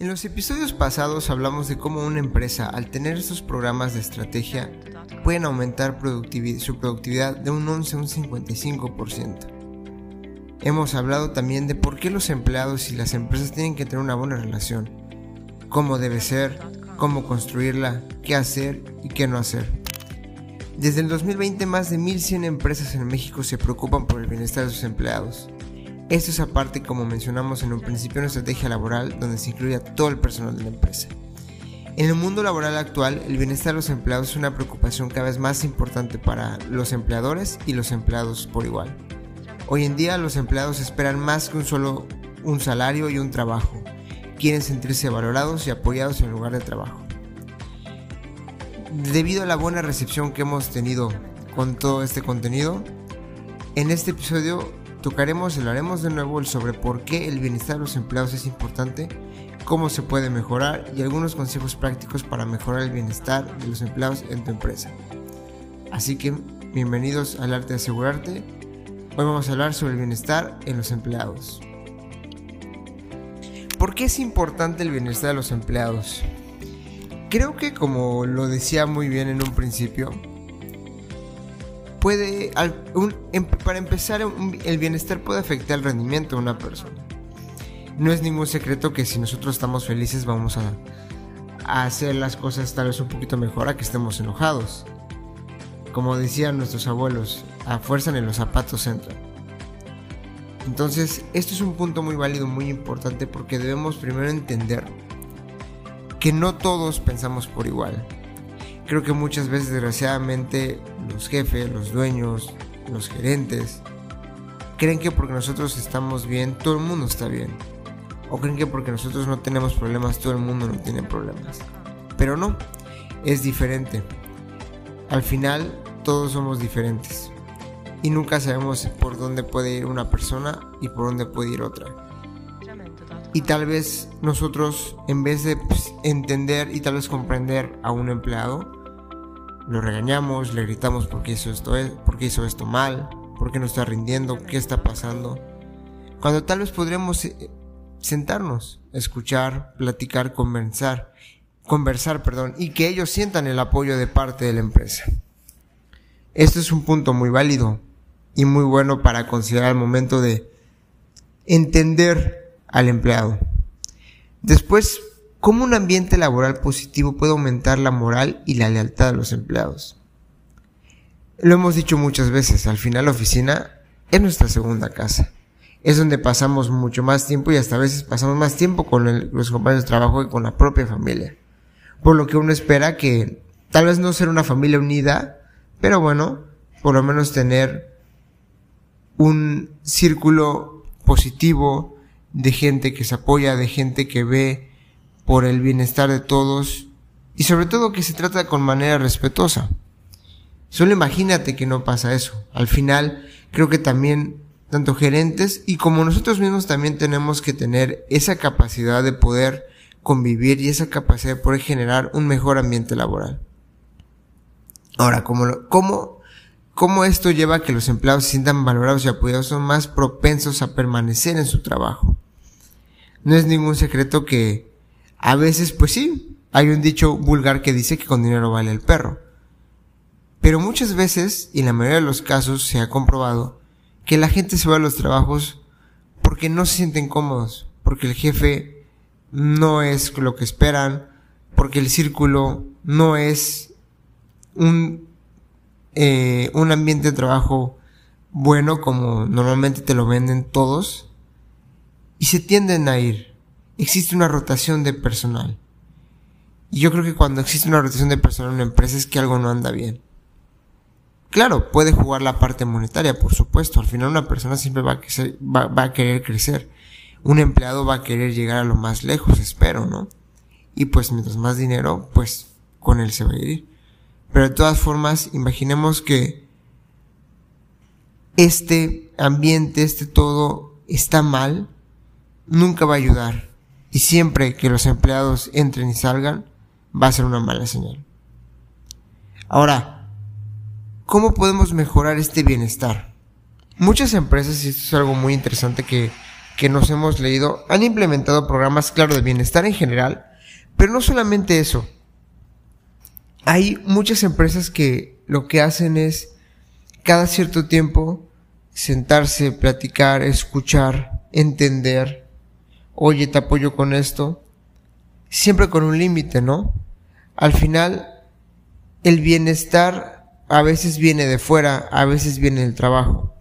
En los episodios pasados hablamos de cómo una empresa, al tener estos programas de estrategia, pueden aumentar su productividad de un 11 a un 55%. Hemos hablado también de por qué los empleados y las empresas tienen que tener una buena relación, cómo debe ser, cómo construirla, qué hacer y qué no hacer. Desde el 2020 más de 1.100 empresas en México se preocupan por el bienestar de sus empleados. Esto es aparte, como mencionamos en un principio, una estrategia laboral donde se incluye a todo el personal de la empresa. En el mundo laboral actual, el bienestar de los empleados es una preocupación cada vez más importante para los empleadores y los empleados por igual. Hoy en día los empleados esperan más que un solo un salario y un trabajo. Quieren sentirse valorados y apoyados en el lugar de trabajo. Debido a la buena recepción que hemos tenido con todo este contenido, en este episodio tocaremos hablaremos de nuevo sobre por qué el bienestar de los empleados es importante, cómo se puede mejorar y algunos consejos prácticos para mejorar el bienestar de los empleados en tu empresa. Así que bienvenidos al arte de asegurarte. Hoy vamos a hablar sobre el bienestar en los empleados. ¿Por qué es importante el bienestar de los empleados? Creo que como lo decía muy bien en un principio, puede, em, para empezar, el bienestar puede afectar el rendimiento de una persona. No es ningún secreto que si nosotros estamos felices vamos a, hacer las cosas tal vez un poquito mejor a que estemos enojados. Como decían nuestros abuelos, a fuerza en los zapatos entran. Entonces, esto es un punto muy válido, muy importante porque debemos primero entender que no todos pensamos por igual. Creo que muchas veces, desgraciadamente, los jefes, los dueños, los gerentes, creen que porque nosotros estamos bien, todo el mundo está bien. O creen que porque nosotros no tenemos problemas, todo el mundo no tiene problemas. Pero no, es diferente. Al final, todos somos diferentes. Y nunca sabemos por dónde puede ir una persona y por dónde puede ir otra. Y tal vez nosotros, en vez de pues, entender y tal vez comprender a un empleado, lo regañamos, le gritamos porque hizo esto, porque hizo esto mal, porque no está rindiendo, qué está pasando. Cuando tal vez podríamos eh, sentarnos, escuchar, platicar, conversar, conversar, perdón, y que ellos sientan el apoyo de parte de la empresa. Esto es un punto muy válido y muy bueno para considerar el momento de entender al empleado. Después, ¿cómo un ambiente laboral positivo puede aumentar la moral y la lealtad de los empleados? Lo hemos dicho muchas veces, al final la oficina es nuestra segunda casa. Es donde pasamos mucho más tiempo y hasta a veces pasamos más tiempo con los compañeros de trabajo que con la propia familia. Por lo que uno espera que tal vez no ser una familia unida, pero bueno, por lo menos tener un círculo positivo, de gente que se apoya, de gente que ve por el bienestar de todos y sobre todo que se trata con manera respetuosa. Solo imagínate que no pasa eso. Al final, creo que también tanto gerentes y como nosotros mismos también tenemos que tener esa capacidad de poder convivir y esa capacidad de poder generar un mejor ambiente laboral. Ahora, ¿cómo, cómo, cómo esto lleva a que los empleados se sientan valorados y apoyados son más propensos a permanecer en su trabajo? no es ningún secreto que a veces, pues sí, hay un dicho vulgar que dice que con dinero vale el perro. Pero muchas veces, y en la mayoría de los casos, se ha comprobado que la gente se va a los trabajos porque no se sienten cómodos, porque el jefe no es lo que esperan, porque el círculo no es un, eh, un ambiente de trabajo bueno como normalmente te lo venden todos y se tienden a ir. Existe una rotación de personal. Y yo creo que cuando existe una rotación de personal en una empresa es que algo no anda bien. Claro, puede jugar la parte monetaria, por supuesto. Al final una persona siempre va a, querer, va, a querer crecer. Un empleado va a querer llegar a lo más lejos, espero, ¿no? Y pues mientras más dinero, pues con él se va a ir. Pero de todas formas, imaginemos que este ambiente, este todo está mal nunca va a ayudar. Y siempre que los empleados entren y salgan, va a ser una mala señal. Ahora, ¿cómo podemos mejorar este bienestar? Muchas empresas, y esto es algo muy interesante que que nos hemos leído han implementado programas, claro, de bienestar en general, pero no solamente eso. Hay muchas empresas que lo que hacen es cada cierto tiempo sentarse, platicar, escuchar, entender, oye, te apoyo con esto, siempre con un límite, ¿no? Al final, el bienestar a veces viene de fuera, a veces viene del trabajo,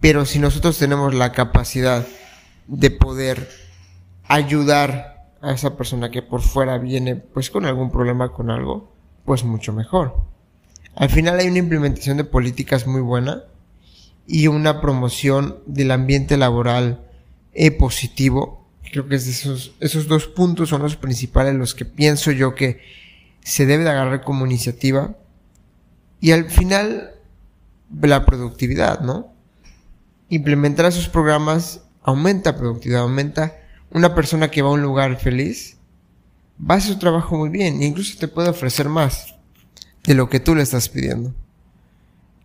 pero si nosotros tenemos la capacidad de poder ayudar a esa persona que por fuera viene pues con algún problema con algo, pues mucho mejor. Al final hay una implementación de políticas muy buena y una promoción del ambiente laboral e positivo. Creo que esos, esos dos puntos son los principales, los que pienso yo que se debe de agarrar como iniciativa. Y al final, la productividad, ¿no? Implementar esos programas aumenta productividad, aumenta una persona que va a un lugar feliz, va a hacer su trabajo muy bien incluso te puede ofrecer más de lo que tú le estás pidiendo.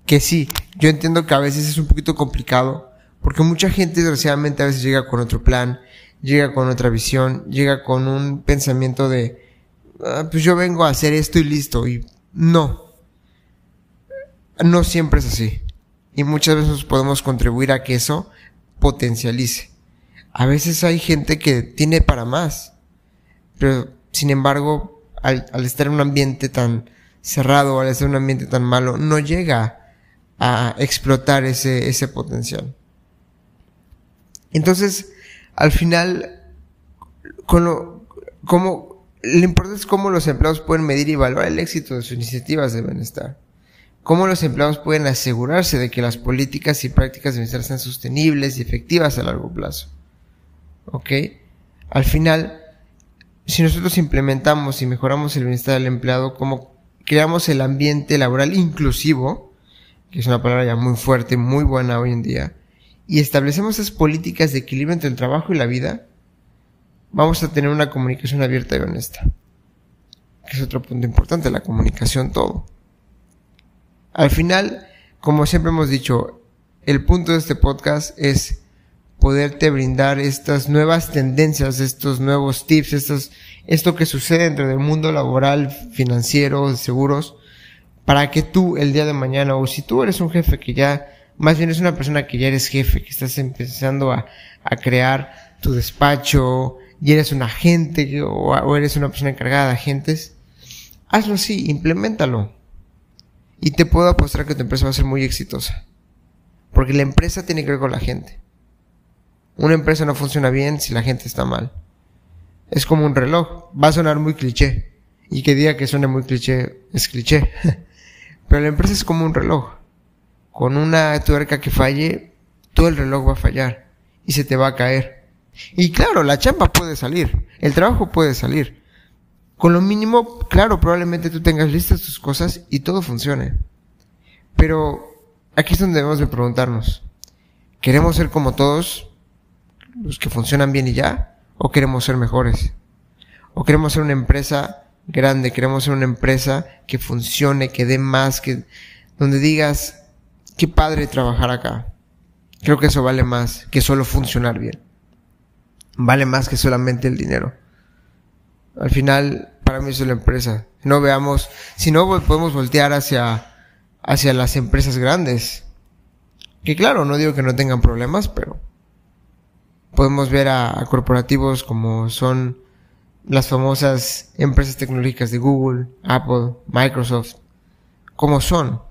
Que sí, yo entiendo que a veces es un poquito complicado, porque mucha gente desgraciadamente a veces llega con otro plan, llega con otra visión, llega con un pensamiento de, ah, pues yo vengo a hacer esto y listo, y no. No siempre es así. Y muchas veces podemos contribuir a que eso potencialice. A veces hay gente que tiene para más, pero sin embargo, al, estar en un ambiente tan cerrado, al estar en un ambiente tan malo, no llega a explotar ese, ese potencial. Entonces, al final, lo, como, lo importante es cómo los empleados pueden medir y evaluar el éxito de sus iniciativas de bienestar. Cómo los empleados pueden asegurarse de que las políticas y prácticas de bienestar sean sostenibles y efectivas a largo plazo. ¿Ok? Al final, si nosotros implementamos y mejoramos el bienestar del empleado, cómo creamos el ambiente laboral inclusivo, que es una palabra ya muy fuerte, muy buena hoy en día, y establecemos esas políticas de equilibrio entre el trabajo y la vida, vamos a tener una comunicación abierta y honesta. Que es otro punto importante, la comunicación todo. Al final, como siempre hemos dicho, el punto de este podcast es poderte brindar estas nuevas tendencias, estos nuevos tips, esto que sucede dentro del mundo laboral, financiero, de seguros, para que tú el día de mañana, o si tú eres un jefe que ya, más bien es una persona que ya eres jefe, que estás empezando a, a crear tu despacho, y eres un agente, o, eres una persona encargada de agentes, hazlo así, implementalo. Y te puedo apostar que tu empresa va a ser muy exitosa. Porque la empresa tiene que ver con la gente. Una empresa no funciona bien si la gente está mal. Es como un reloj. Va a sonar muy cliché. Y que diga que suene muy cliché es cliché. Pero la empresa es como un reloj. Con una tuerca que falle, todo el reloj va a fallar. Y se te va a caer. Y claro, la chamba puede salir. El trabajo puede salir. Con lo mínimo, claro, probablemente tú tengas listas tus cosas y todo funcione. Pero aquí es donde debemos de preguntarnos. ¿Queremos ser como todos? los que funcionan bien y ya, o queremos ser mejores, o queremos ser una empresa grande, queremos ser una empresa que funcione, que dé más, que donde digas, qué padre trabajar acá. Creo que eso vale más que solo funcionar bien. Vale más que solamente el dinero. Al final, para mí eso es la empresa. No veamos, si no podemos voltear hacia, hacia las empresas grandes. Que claro, no digo que no tengan problemas, pero podemos ver a, corporativos como son las famosas empresas tecnológicas de Google, Apple, Microsoft, como son.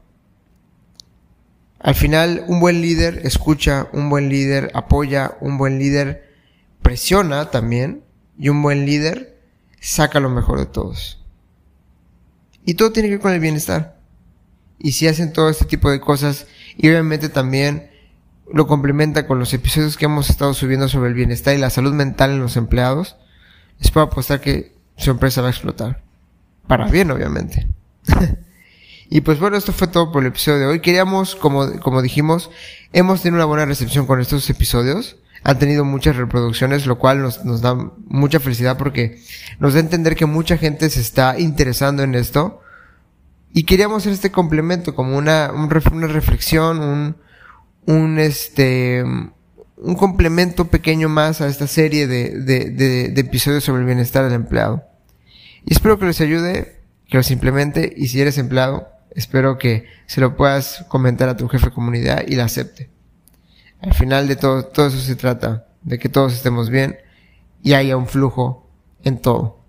Al final, un buen líder escucha, un buen líder apoya, un buen líder presiona también, y un buen líder saca lo mejor de todos. Y todo tiene que ver con el bienestar. Y si hacen todo este tipo de cosas, y obviamente también lo complementa con los episodios que hemos estado subiendo sobre el bienestar y la salud mental en los empleados, les puedo apostar que su empresa va a explotar. Para bien, obviamente. y pues bueno, esto fue todo por el episodio de hoy. Queríamos, como, como dijimos, hemos tenido una buena recepción con estos episodios. Han tenido muchas reproducciones, lo cual nos, nos da mucha felicidad porque nos da a entender que mucha gente se está interesando en esto. Y queríamos hacer este complemento como una, una reflexión, un, un este un complemento pequeño más a esta serie de, de, de, episodios sobre el bienestar del empleado. Y espero que les ayude, que los implemente y si eres empleado, espero que se lo puedas comentar a tu jefe de comunidad y la acepte. Al final de todo, todo eso se trata, de que todos estemos bien y haya un flujo en todo.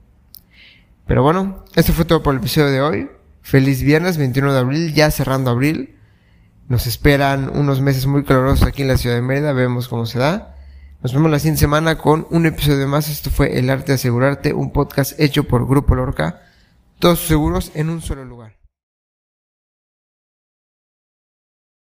Pero bueno, esto fue todo por el episodio de hoy. Feliz viernes 21 de abril, ya cerrando abril. Nos esperan unos meses muy calurosos aquí en la ciudad de Mérida, vemos cómo se da. Nos vemos la siguiente semana con un episodio más. Esto fue El Arte de Asegurarte, un podcast hecho por Grupo Lorca. Todos seguros en un solo lugar.